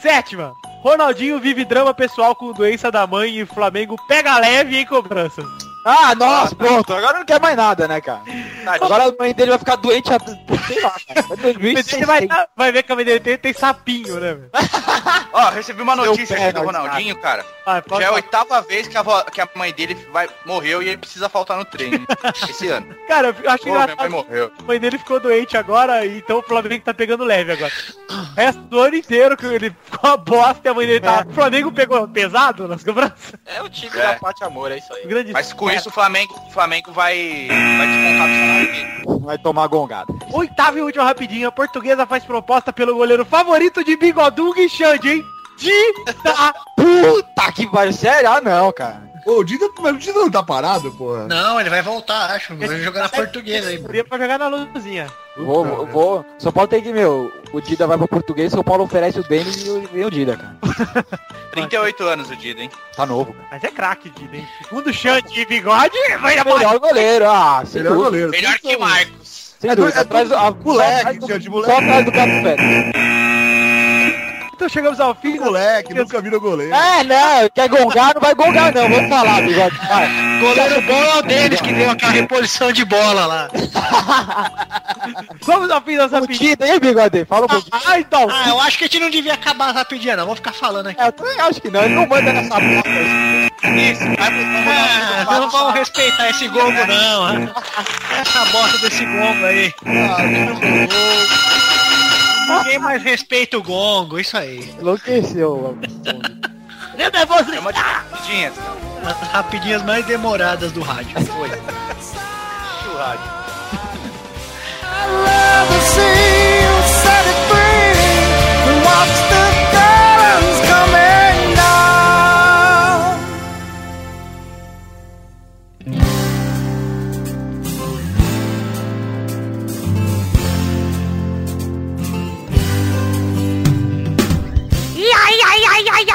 [SPEAKER 6] Sétima. Ronaldinho vive drama pessoal com doença da mãe e Flamengo pega leve em cobranças.
[SPEAKER 5] Ah, nossa, pronto. Agora não quer mais nada, né, cara?
[SPEAKER 2] Tadinho.
[SPEAKER 5] Agora a mãe dele vai ficar doente, até- sei lá, cara. Até 2006.
[SPEAKER 6] Ele vai, tá- vai ver que a mãe dele tem, tem sapinho, né, velho?
[SPEAKER 2] Ó, recebi uma notícia
[SPEAKER 5] pé,
[SPEAKER 2] aqui do Ronaldinho, cara.
[SPEAKER 6] Pode
[SPEAKER 2] Já é a oitava vez que a, avó- que a mãe dele vai, morreu e ele precisa faltar no treino. Esse ano.
[SPEAKER 6] Cara, eu acho
[SPEAKER 2] Pô, minha mãe morreu.
[SPEAKER 6] A mãe dele ficou doente agora, então o Flamengo tá pegando leve agora. O resto do ano inteiro que ele ficou uma bosta e a mãe dele tá. O Flamengo pegou pesado nas cobranças.
[SPEAKER 5] É o time
[SPEAKER 2] É.
[SPEAKER 5] da Pate Amor, é isso aí.
[SPEAKER 6] Grande
[SPEAKER 2] Mas com isso o Flamengo, o Flamengo vai, vai descontar do salário dele.
[SPEAKER 5] Vai tomar gongada.
[SPEAKER 6] Oitava e última rapidinha. A portuguesa faz proposta pelo goleiro favorito de Bigodung e Xande, hein? Dida!
[SPEAKER 5] Puta que pariu. Sério? Ah, não, cara.
[SPEAKER 1] Ô, o Dida, mas o Dida não tá parado, porra?
[SPEAKER 4] Não, ele vai voltar, acho. Vai jogar na portuguesa aí.
[SPEAKER 6] Seria pra jogar na luzinha.
[SPEAKER 5] Vou, vou, vou. São Paulo tem que, meu, o Dida vai pro português, São Paulo oferece o Denis e o, e o Dida, cara.
[SPEAKER 2] 38 anos o Dida, hein?
[SPEAKER 5] Tá novo, cara.
[SPEAKER 6] Mas é craque, Dida, hein? Segundo Xande e Bigode, vai na bola.
[SPEAKER 5] Melhor goleiro, ah, sem
[SPEAKER 1] Melhor
[SPEAKER 5] dúvida.
[SPEAKER 1] goleiro.
[SPEAKER 2] Melhor que. Marcos.
[SPEAKER 5] Sem
[SPEAKER 1] É
[SPEAKER 5] dúvida.
[SPEAKER 1] é
[SPEAKER 5] atrás do, a,
[SPEAKER 1] moleque,
[SPEAKER 5] só atrás do,
[SPEAKER 1] de
[SPEAKER 5] só
[SPEAKER 1] moleque.
[SPEAKER 5] atrás do Gato Pérez.
[SPEAKER 6] Então chegamos ao fim.
[SPEAKER 1] Moleque, nunca virou goleiro.
[SPEAKER 5] É, não, quer gongar, não vai gongar não, vamos falar, bigode. Vai.
[SPEAKER 4] Goleiro bom é o deles que deu aquela reposição de bola lá.
[SPEAKER 6] Vamos ao fim das
[SPEAKER 5] O
[SPEAKER 6] rapidinhas.
[SPEAKER 5] Dida, hein, bigode? Fala um pouquinho.
[SPEAKER 6] Ah, então.
[SPEAKER 4] Ah, eu acho que a gente não devia acabar rapidinho, não. Vou ficar falando aqui.
[SPEAKER 5] É, eu também acho que não, ele não manda nessa bosta.
[SPEAKER 2] Isso, vai pro
[SPEAKER 4] Ah,
[SPEAKER 2] vamos
[SPEAKER 4] não vamos respeitar esse gongo, não. Essa bosta desse gongo aí. Ninguém mais respeita o gongo, isso aí.
[SPEAKER 5] Enlouqueceu.
[SPEAKER 6] Eu.
[SPEAKER 2] Chama de rapidinhas.
[SPEAKER 4] As rapidinhas mais demoradas do rádio. Foi.
[SPEAKER 2] Do rádio.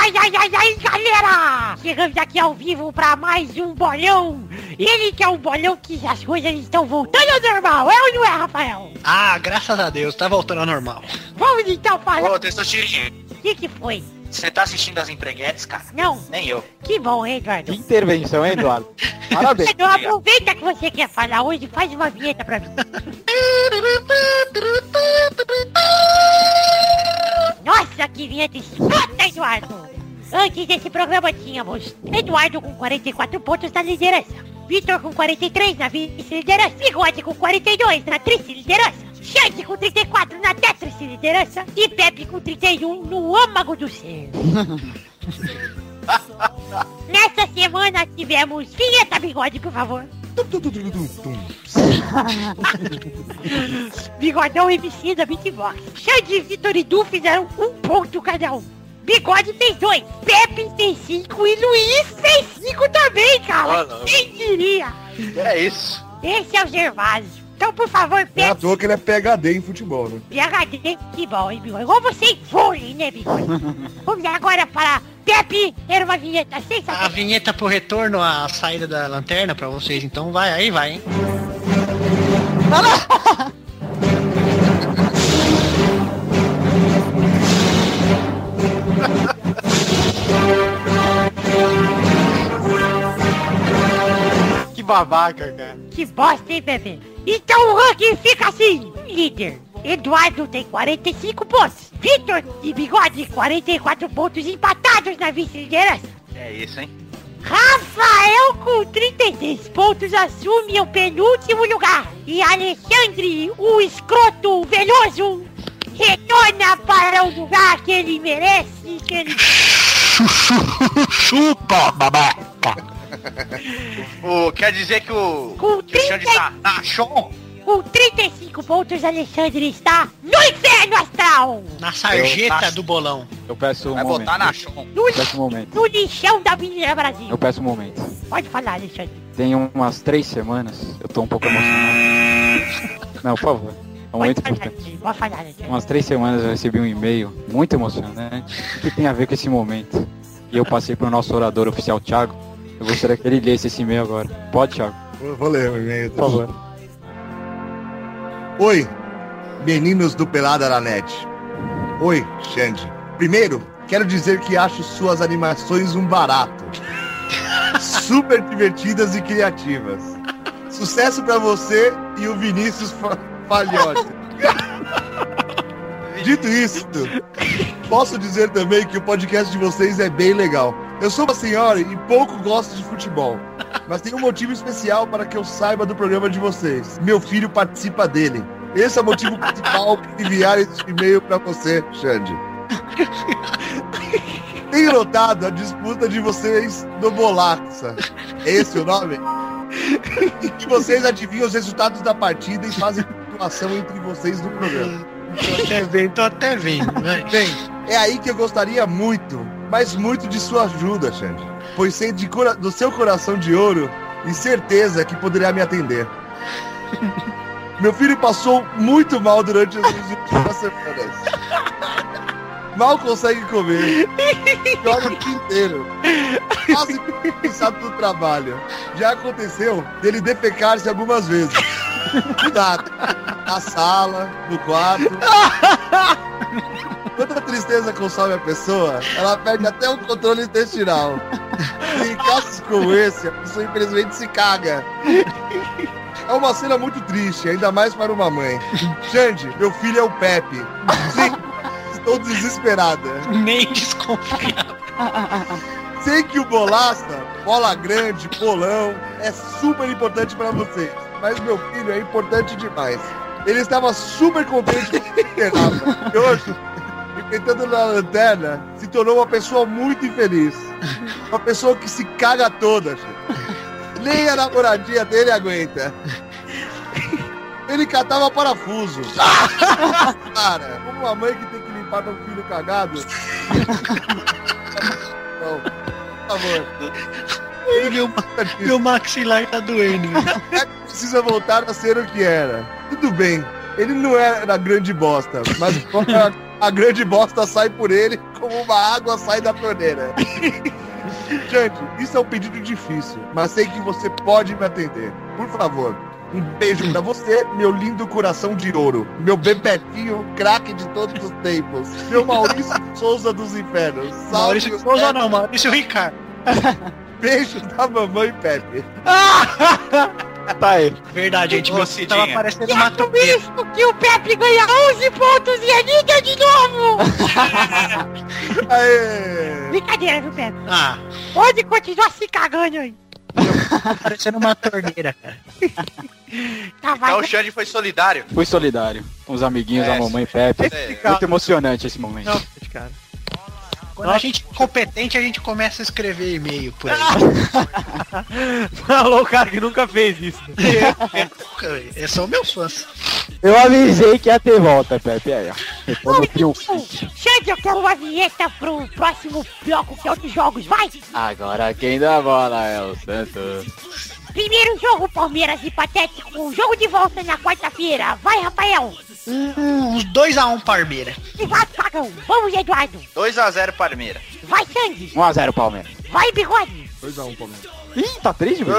[SPEAKER 9] Ai, ai, ai, ai, galera! Chegamos aqui ao vivo pra mais um bolão Ele que é um bolão que as coisas estão voltando ao normal, é ou não é, Rafael?
[SPEAKER 4] Ah, graças a Deus, tá voltando ao normal.
[SPEAKER 9] Vamos então falar.
[SPEAKER 2] Ô, Testosterinho,
[SPEAKER 9] O que que foi?
[SPEAKER 2] você tá assistindo as empreguetes, cara?
[SPEAKER 9] Não,
[SPEAKER 2] Nem eu.
[SPEAKER 9] que bom, hein, Eduardo?
[SPEAKER 5] Que intervenção, hein, Eduardo? Parabéns.
[SPEAKER 9] Então aproveita que você quer falar hoje e faz uma vinheta pra mim. Nossa, que vinheta escrota, Eduardo! Antes desse programa tínhamos Eduardo com 44 pontos na liderança, Vitor com 43 na vice-liderança, Bigode com 42 na trice-liderança, Xande com 34 na tetrice-liderança e Pepe com 31 no âmago do ser. Nessa semana tivemos vinheta Bigode, por favor. Bigodão e MC da Beatbox. Xande, Vitor e Du fizeram um ponto cada um. Bigode fez dois, Pepe fez cinco e Luiz fez cinco também, cara.
[SPEAKER 2] Olha.
[SPEAKER 9] Quem diria?
[SPEAKER 2] É isso.
[SPEAKER 9] Esse é o Gervásio. Então, por favor,
[SPEAKER 1] Não é à
[SPEAKER 9] Pepe,
[SPEAKER 1] toa que ele é PHD em futebol, né?
[SPEAKER 9] PHD, que bom, hein, Bigode? Igual você em vôlei, né, Bigode? Vamos agora para Pepe, era uma vinheta
[SPEAKER 4] A
[SPEAKER 9] sensacional.
[SPEAKER 4] vinheta pro retorno, a saída da lanterna pra vocês, então vai aí, vai, hein?
[SPEAKER 6] Que babaca, cara.
[SPEAKER 9] Que bosta, hein, Pepe? Então o ranking fica assim. Líder, Eduardo tem 45 pontos. Vitor e Bigode, 44 pontos empatados na vice-liderança.
[SPEAKER 2] É isso, hein?
[SPEAKER 9] Rafael com 36 pontos assume o penúltimo lugar. E Alexandre, o escroto veloso, retorna para o lugar que ele merece. Que ele...
[SPEAKER 4] Chupa, babaca!
[SPEAKER 2] O, quer dizer que o,
[SPEAKER 9] Com,
[SPEAKER 2] que o Xande
[SPEAKER 9] 30,
[SPEAKER 2] tá na chão?
[SPEAKER 9] com 35 pontos, Alexandre está no inferno astral.
[SPEAKER 4] Na sarjeta
[SPEAKER 2] Eu-
[SPEAKER 4] do bolão.
[SPEAKER 5] Eu peço um
[SPEAKER 2] Vai
[SPEAKER 5] momento.
[SPEAKER 2] botar na chão.
[SPEAKER 9] No,
[SPEAKER 5] Eu peço um momento.
[SPEAKER 9] no lixão da Avenida Brasil.
[SPEAKER 5] Eu peço um momento.
[SPEAKER 9] Pode falar, Alexandre.
[SPEAKER 5] Tem umas três semanas, eu tô um pouco emocionado. Não, por favor. É um
[SPEAKER 9] Pode
[SPEAKER 5] momento
[SPEAKER 9] falar,
[SPEAKER 5] importante.
[SPEAKER 9] Alexandre. Pode falar, Alexandre.
[SPEAKER 5] Umas três semanas eu recebi um e-mail muito emocionante que tem a ver com esse momento. E eu passei pro nosso orador oficial, Thiago. Eu gostaria que ele lesse esse e-mail agora. Pode, Thiago?
[SPEAKER 1] Eu vou ler o e-mail.
[SPEAKER 5] Por favor.
[SPEAKER 1] Oi, meninos do Pelada na Net. Oi, Xande. Primeiro, quero dizer que acho suas animações um barato. Super divertidas e criativas. Sucesso pra você e o Vinícius Fa- Falhote. Dito isso, posso dizer também que o podcast de vocês é bem legal. Eu sou uma senhora e pouco gosto de futebol, mas tem um motivo especial para que eu saiba do programa de vocês. Meu filho participa dele. Esse é o motivo principal para enviar esse e-mail para você, Xande. Tenho notado a disputa de vocês no Bolaxa. É esse o nome? E que vocês adivinham os resultados da partida e fazem pontuação entre vocês no programa.
[SPEAKER 4] Tô até vendo, tô até vendo. Vai.
[SPEAKER 1] Bem, é aí que eu gostaria muito, mas muito de sua ajuda, Xande. Pois sei de cora- do seu coração de ouro e certeza que poderá me atender. Meu filho passou muito mal durante as últimas semanas. Mal consegue comer. Joga o dia inteiro. Quase cansado do trabalho. Já aconteceu dele defecar-se algumas vezes. Cuidado. Na sala, no quarto. Quando a tristeza consome a pessoa, ela perde até o controle intestinal. E em casos como esse, a pessoa infelizmente se caga. É uma cena muito triste, ainda mais para uma mãe. Xande, meu filho é o Pepe. Sim, estou desesperada.
[SPEAKER 4] Nem desconfiado.
[SPEAKER 1] Sei que o bolaça, bola grande, bolão, é super importante para vocês. Mas meu filho é importante demais. Ele estava super contente que esperava. E hoje, enfrentando na lanterna, se tornou uma pessoa muito infeliz. Uma pessoa que se caga toda. gente. Nem a namoradinha dele aguenta. Ele catava parafuso. Cara, como uma mãe que tem que limpar um filho cagado. Não, por favor.
[SPEAKER 4] Meu, meu maxilar tá doendo.
[SPEAKER 1] precisa voltar a ser o que era. Tudo bem, ele não era grande bosta, mas a grande bosta sai por ele como uma água sai da torneira. Jante, isso é um pedido difícil, mas sei que você pode me atender. Por favor, um beijo pra você, meu lindo coração de ouro. Meu bebetinho, craque de todos os tempos. Meu Maurício Souza dos Infernos. Salve
[SPEAKER 4] Maurício
[SPEAKER 1] os
[SPEAKER 4] Souza não, Maurício Ricardo.
[SPEAKER 1] Beijo da mamãe Pepe.
[SPEAKER 5] Tá aí.
[SPEAKER 4] Verdade, gente.
[SPEAKER 2] Cidinha.
[SPEAKER 4] tava parecendo uma
[SPEAKER 9] isso que o Pepe ganha 11 pontos e a liga de.
[SPEAKER 1] Aê!
[SPEAKER 9] Brincadeira, viu, Pepe?
[SPEAKER 4] Ah,
[SPEAKER 9] Pode continuar se cagando aí.
[SPEAKER 4] parecendo uma torneira, cara.
[SPEAKER 9] Tá, vai.
[SPEAKER 2] Então o Xande foi solidário.
[SPEAKER 5] Fui solidário. Com os amiguinhos,
[SPEAKER 2] É,
[SPEAKER 5] a mamãe Pepe.
[SPEAKER 2] é.
[SPEAKER 5] Muito emocionante esse momento.
[SPEAKER 6] Não, cara.
[SPEAKER 4] Quando a gente é competente, a gente começa a escrever e-mail por aí.
[SPEAKER 6] Falou o cara que nunca fez isso.
[SPEAKER 4] Esses são meus fãs.
[SPEAKER 5] Eu avisei que ia ter volta, Pepe. Aí, ó.
[SPEAKER 9] Xande, eu quero uma vinheta pro próximo bloco que é o dos jogos, vai!
[SPEAKER 5] Agora quem dá bola é o Santos.
[SPEAKER 9] Primeiro jogo, Palmeiras e Patético. Jogo de volta na quarta-feira. Vai, Rafael.
[SPEAKER 4] Uns 2x1 um, Parmeira.
[SPEAKER 9] Exato, Pagão. Vamos, Eduardo.
[SPEAKER 2] 2x0 Palmeiras.
[SPEAKER 9] Vai, Sandy.
[SPEAKER 5] 1x0 Palmeiras.
[SPEAKER 9] Vai, Bigode.
[SPEAKER 1] 2x1 Palmeiras.
[SPEAKER 5] Ih, tá triste, velho.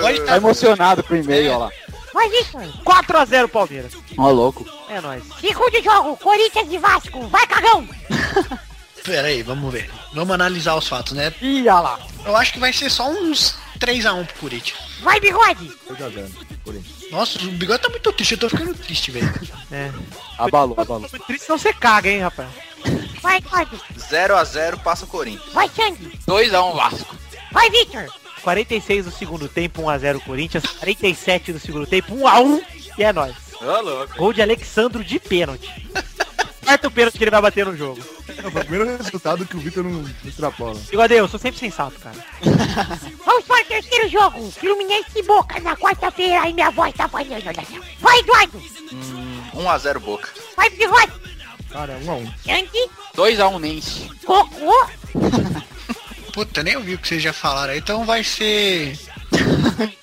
[SPEAKER 4] Pode
[SPEAKER 5] Tá
[SPEAKER 4] tá
[SPEAKER 5] emocionado com o e-mail, ó lá.
[SPEAKER 9] Vai, Victor.
[SPEAKER 6] 4x0 Palmeiras.
[SPEAKER 5] Ó, louco.
[SPEAKER 6] É nóis.
[SPEAKER 9] Segundo jogo, Corinthians e Vasco. Vai, Cagão.
[SPEAKER 4] Pera aí, vamos ver. Vamos analisar os fatos, né?
[SPEAKER 6] Ih, olha lá.
[SPEAKER 4] Eu acho que vai ser só uns 3x1 pro Corinthians.
[SPEAKER 9] Vai, Bigode.
[SPEAKER 1] 2x0. Corinthians.
[SPEAKER 4] Nossa, o bigode tá muito triste, eu tô ficando triste, velho.
[SPEAKER 6] É.
[SPEAKER 5] Abalou, abalou.
[SPEAKER 6] Triste não você caga, hein, rapaz.
[SPEAKER 9] Vai, Eduardo.
[SPEAKER 2] 0x0 passa o Corinthians.
[SPEAKER 9] Vai, Sandy.
[SPEAKER 5] 2x1 Vasco.
[SPEAKER 9] Vai, Victor.
[SPEAKER 6] 46 do segundo tempo, 1x0 Corinthians. 47 do segundo tempo, 1x1. E é nóis.
[SPEAKER 2] Ô, louco.
[SPEAKER 6] Gol de Alexandro de pênalti. Quarto pênalti que ele vai bater no jogo.
[SPEAKER 1] É o primeiro resultado que o Vitor não, extrapola.
[SPEAKER 6] Bigode, eu sou sempre sensato, cara.
[SPEAKER 9] Vamos para o terceiro jogo. Fluminense e Boca na quarta-feira. Aí minha voz tá falhando, olha só. Vai, Eduardo.
[SPEAKER 2] 1x0 Boca.
[SPEAKER 9] Vai, Bigode.
[SPEAKER 1] Cara, 1x1.
[SPEAKER 9] Sandy.
[SPEAKER 5] 2x1 Nense.
[SPEAKER 9] Cocô.
[SPEAKER 4] Puta, nem ouvi o que vocês já falaram aí, então vai ser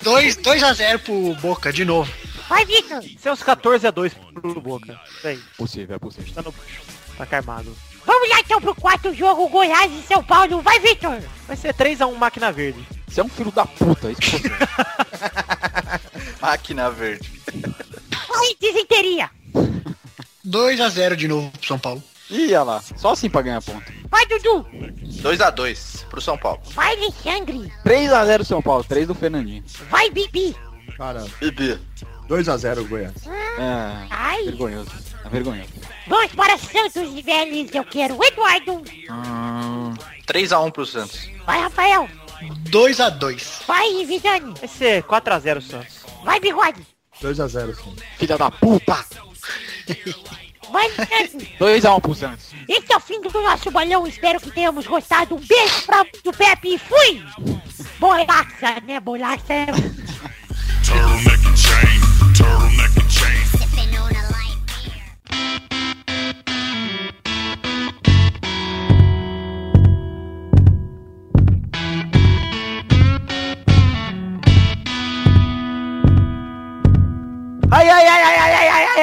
[SPEAKER 4] 2 a 0 pro Boca de novo.
[SPEAKER 9] Vai, Victor.
[SPEAKER 6] Seus 14 a 2 pro Boca. Isso aí,
[SPEAKER 5] Possível, é possível.
[SPEAKER 6] tá no bucho. Tá carmado.
[SPEAKER 9] Vamos lá então pro quarto jogo, Goiás e São Paulo. Vai, Victor.
[SPEAKER 6] Vai ser 3x1 máquina verde.
[SPEAKER 5] Você é um filho da puta, isso é.
[SPEAKER 2] Máquina verde.
[SPEAKER 9] Vai, desinteria.
[SPEAKER 4] 2 a 0 de novo pro São Paulo.
[SPEAKER 5] Ih, olha lá. Só assim pra ganhar ponto.
[SPEAKER 9] Vai, Dudu.
[SPEAKER 2] 2x2 pro São Paulo.
[SPEAKER 9] Vai, Alexandre.
[SPEAKER 5] 3x0 São Paulo, 3 do Fernandinho.
[SPEAKER 9] Vai, Bibi.
[SPEAKER 1] Cara,
[SPEAKER 2] Bibi.
[SPEAKER 1] 2x0 Goiás.
[SPEAKER 5] É.
[SPEAKER 9] Ai.
[SPEAKER 5] Vergonhoso. É vergonhoso.
[SPEAKER 9] Vamos para Santos e Vélez. Eu quero o Eduardo.
[SPEAKER 2] 3x1 pro Santos.
[SPEAKER 9] Vai, Rafael.
[SPEAKER 4] 2 a 2
[SPEAKER 9] Vai, Vidani.
[SPEAKER 6] Vai ser 4x0 Santos.
[SPEAKER 9] Vai, Bigode.
[SPEAKER 1] 2x0 sim.
[SPEAKER 5] Filha da puta!
[SPEAKER 9] Vai, Santos.
[SPEAKER 5] 2x1 pro Santos.
[SPEAKER 9] Esse é o fim do nosso bolão. Espero que tenhamos gostado. Um beijo pra do Pepe e fui. Bolacha, né? Bolacha é...
[SPEAKER 8] Turtleneck and chain, turtleneck and chain.
[SPEAKER 6] Sipping on a light beer.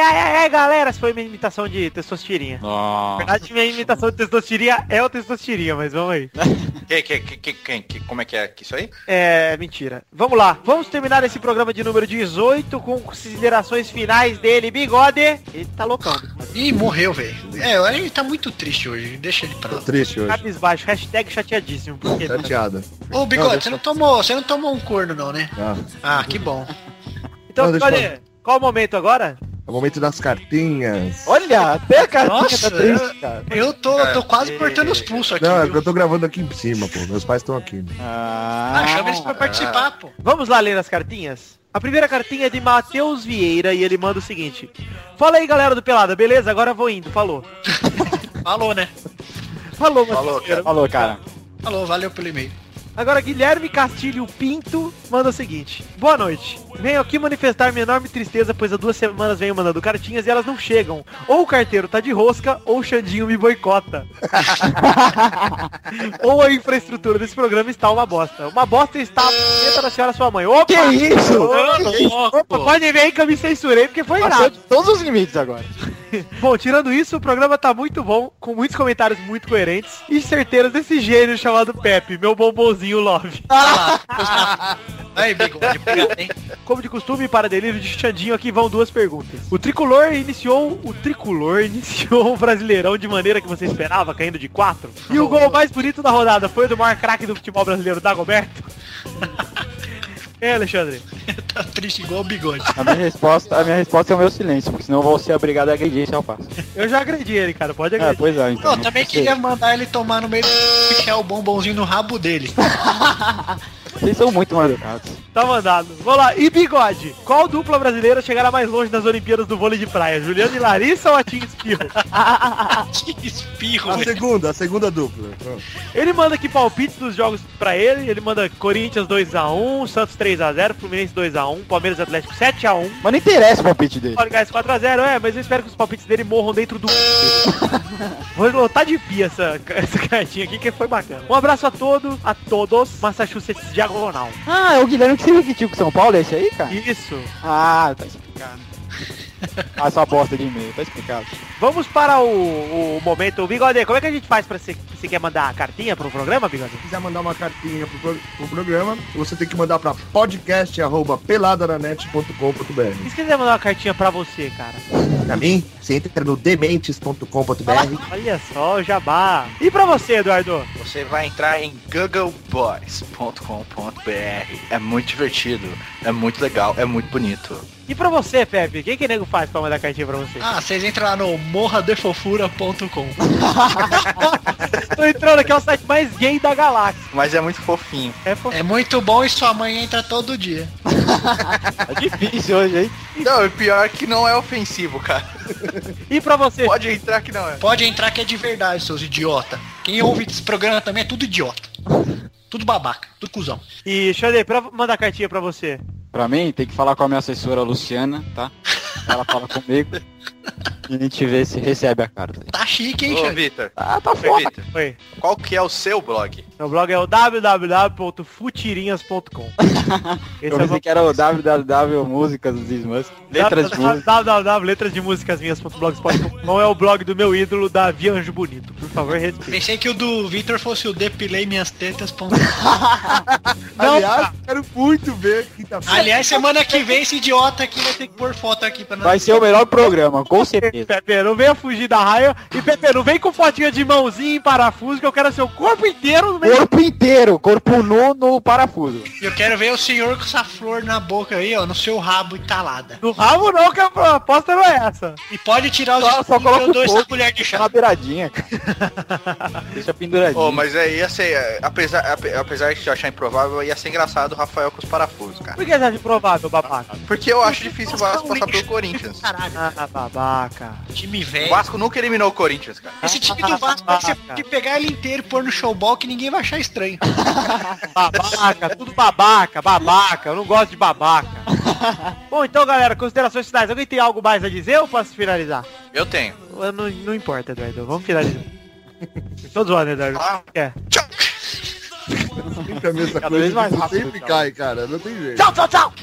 [SPEAKER 6] Ai, ai, ai, galera, essa foi minha imitação de testostirinha. Na
[SPEAKER 5] Nossa.
[SPEAKER 6] verdade, minha imitação de testostirinha é o testostirinha, mas vamos aí.
[SPEAKER 2] Que, que, que, que, que, que- como é que é isso aí?
[SPEAKER 6] É, mentira. Vamos lá, vamos terminar esse programa de número 18 com considerações finais dele, Bigode. Ele tá loucão.
[SPEAKER 4] Ih, morreu, velho. É, ele tá muito triste hoje. Deixa ele pra
[SPEAKER 1] Tô
[SPEAKER 4] lá.
[SPEAKER 1] triste hoje.
[SPEAKER 6] Cabisbaixo, hashtag chateadíssimo. Por quê?
[SPEAKER 1] Chateada.
[SPEAKER 4] Ô, Bigode,
[SPEAKER 1] Não,
[SPEAKER 4] você não tomou, você não tomou um corno não, né?
[SPEAKER 1] Ah,
[SPEAKER 4] Ah, que bom.
[SPEAKER 6] Então,
[SPEAKER 1] Não,
[SPEAKER 6] Bigode, qual o momento agora?
[SPEAKER 1] É o momento das cartinhas.
[SPEAKER 5] Olha, até a cartinha
[SPEAKER 4] Nossa,
[SPEAKER 5] tá triste, cara.
[SPEAKER 4] Eu tô, tô quase cortando os pulsos aqui.
[SPEAKER 1] Não, é
[SPEAKER 4] viu?
[SPEAKER 1] que eu tô gravando aqui em cima, pô. Meus pais estão aqui.
[SPEAKER 5] Ah,
[SPEAKER 4] Ah, chama eles pra participar, pô.
[SPEAKER 6] Vamos lá ler as cartinhas? A primeira cartinha é de Matheus Vieira e ele manda o seguinte. Fala aí, galera do Pelada, beleza? Agora vou indo, falou.
[SPEAKER 4] Falou, né?
[SPEAKER 6] Falou, Matheus
[SPEAKER 2] Falou,
[SPEAKER 6] Vieira.
[SPEAKER 5] Falou, cara.
[SPEAKER 4] Falou, valeu pelo e-mail.
[SPEAKER 6] Agora, Guilherme Castilho Pinto manda o seguinte. Boa noite. Venho aqui manifestar minha enorme tristeza, pois há duas semanas venho mandando cartinhas e elas não chegam. Ou o carteiro tá de rosca, ou o Xandinho me boicota. ou a infraestrutura desse programa está uma bosta. Uma bosta está a punheta da senhora sua mãe. Opa!
[SPEAKER 5] Que isso?
[SPEAKER 6] Opa, pode ver aí que eu me censurei porque foi
[SPEAKER 5] Passou de todos os limites agora.
[SPEAKER 6] Bom, tirando isso, o programa tá muito bom, com muitos comentários muito coerentes e certeiros desse gênio chamado Pepe, meu bombonzinho Love.
[SPEAKER 4] Aí?
[SPEAKER 6] Como de costume, para delírio de Xandinho, aqui vão duas perguntas. O Tricolor iniciou, o Tricolor iniciou o Brasileirão de maneira que você esperava, caindo de 4? E o gol mais bonito da rodada foi o do maior craque do futebol brasileiro, Dagoberto? É, Alexandre.
[SPEAKER 4] Tá triste igual o bigode.
[SPEAKER 5] A minha resposta, a minha resposta é o meu silêncio, porque senão eu vou ser obrigado a agredir esse rapaz.
[SPEAKER 6] Eu já agredi ele, cara, pode
[SPEAKER 5] É,
[SPEAKER 6] agredir.
[SPEAKER 5] pois é, então.
[SPEAKER 4] Eu também queria mandar ele tomar no meio do enfiar o bombonzinho no rabo dele.
[SPEAKER 5] Vocês são muito mal educados.
[SPEAKER 6] Tá mandado. Vamos lá. E bigode? Qual dupla brasileira chegará mais longe nas Olimpíadas do vôlei de praia? Juliano e Larissa ou a Tim Espirro?
[SPEAKER 4] que espirro,
[SPEAKER 1] A segunda, a segunda dupla.
[SPEAKER 6] Ele manda aqui palpites dos jogos pra ele. Ele manda Corinthians 2x1, Santos 3x0, Fluminense 2x1, Palmeiras Atlético 7x1.
[SPEAKER 5] Mas não interessa o palpite dele.
[SPEAKER 6] Pode Gás 4x0, é, mas eu espero que os palpites dele morram dentro do. Vou lotar de pia essa, essa cartinha aqui que foi bacana. Um abraço a todos, a todos, Massachusetts Diagonal.
[SPEAKER 5] Ah, é o Guilherme que se repetiu com São Paulo, é esse aí, cara?
[SPEAKER 6] Isso.
[SPEAKER 5] Ah, tá explicado. Ah, essa bosta de e-mail, tá explicado.
[SPEAKER 6] Vamos para o, o momento. Bigode, como é que a gente faz pra você, você quer mandar a cartinha pro programa, Bigode?
[SPEAKER 1] Se quiser mandar uma cartinha pro, pro- pro programa, você tem que mandar pra podcast.peladananet.com.br.
[SPEAKER 6] E se quiser mandar uma cartinha pra você, cara?
[SPEAKER 1] Pra mim, você entra no dementes.com.br.
[SPEAKER 6] Olha só, o jabá. E pra você, Eduardo?
[SPEAKER 2] Você vai entrar em googleboys.com.br. É muito divertido, é muito legal, é muito bonito.
[SPEAKER 6] E pra você, Pepe? Quem que nego faz pra mandar cartinha pra você?
[SPEAKER 4] Ah, vocês entram lá no morradefofura.com.
[SPEAKER 6] Tô entrando aqui, é o site mais gay da galáxia.
[SPEAKER 2] Mas é muito fofinho.
[SPEAKER 6] É, fo-
[SPEAKER 4] É muito bom e sua mãe entra todo dia.
[SPEAKER 5] Tá difícil hoje, hein?
[SPEAKER 2] Não, o pior é que não é ofensivo, cara.
[SPEAKER 6] E pra você?
[SPEAKER 2] Pode entrar que não é.
[SPEAKER 4] Pode entrar que é de verdade, seus idiota. Quem ouve esse programa também é tudo idiota. Tudo babaca, tudo cuzão.
[SPEAKER 6] E, Xandei, pra mandar cartinha pra você.
[SPEAKER 5] Pra mim, tem que falar com a minha assessora Luciana, tá? Ela fala comigo. E a gente vê se recebe a carta.
[SPEAKER 4] Tá chique, hein,
[SPEAKER 2] Ô? Vitor.
[SPEAKER 5] Ah, tá foda.
[SPEAKER 2] Vitor,
[SPEAKER 6] Oi.
[SPEAKER 2] qual que é o seu blog?
[SPEAKER 6] Meu blog é o www.futirinhas.com. Esse
[SPEAKER 5] Eu
[SPEAKER 6] é o
[SPEAKER 5] pensei que era o www músicas dos. Letras de música.
[SPEAKER 6] www.letrasdemusicasminhas.blogspot.com é o blog do meu ídolo, Davi Anjo Bonito. Por favor, respeite.
[SPEAKER 4] Pensei que o do Victor fosse o depilei minhas tetas.
[SPEAKER 1] Aliás, quero muito ver quinta-feira.
[SPEAKER 4] Aliás, semana que vem esse idiota aqui vai ter que pôr foto aqui pra nós.
[SPEAKER 5] Vai ser o melhor programa, com certeza.
[SPEAKER 6] Pepe, não venha fugir da raia. E Pepe, não vem com fotinha de mãozinha em parafuso, que eu quero seu corpo inteiro no meio.
[SPEAKER 5] Corpo inteiro, corpo nu no parafuso.
[SPEAKER 4] E eu quero ver o senhor com essa flor na boca aí, ó, no seu rabo entalada.
[SPEAKER 6] No rabo não, que a aposta não é essa.
[SPEAKER 4] E pode tirar os
[SPEAKER 5] Só, só coloca o
[SPEAKER 4] essa
[SPEAKER 5] fogo,
[SPEAKER 4] colher de chá.
[SPEAKER 5] na beiradinha. Deixa penduradinho.
[SPEAKER 2] Ô, mas é, ia ser, é, apesar, ape- apesar de eu achar improvável, ia ser engraçado o Rafael com os parafusos, cara.
[SPEAKER 6] Por que você acha improvável, babaca?
[SPEAKER 2] Porque eu acho difícil o Vasco passar pelo Corinthians.
[SPEAKER 4] Caralho,
[SPEAKER 6] Ah, babaca.
[SPEAKER 4] time
[SPEAKER 2] O
[SPEAKER 4] velho.
[SPEAKER 2] Vasco nunca eliminou o Corinthians, cara.
[SPEAKER 4] Esse time do Vasco vai ser de pegar ele inteiro e pôr no showball que ninguém vai achar estranho.
[SPEAKER 6] Babaca, tudo babaca, babaca. Eu não gosto de babaca. Bom, então, galera, considerações finais. Alguém tem algo mais a dizer ou posso finalizar?
[SPEAKER 2] Eu tenho.
[SPEAKER 6] Eu Não, não importa, Eduardo. Vamos finalizar. Tô zoando, Eduardo.
[SPEAKER 2] Ah,
[SPEAKER 6] É.
[SPEAKER 2] tchau.
[SPEAKER 1] Sempre a mesma
[SPEAKER 5] Cada
[SPEAKER 1] coisa
[SPEAKER 5] vez mais rápido,
[SPEAKER 1] sempre cai, cara. Não tem jeito.
[SPEAKER 3] Tchau, tchau, tchau.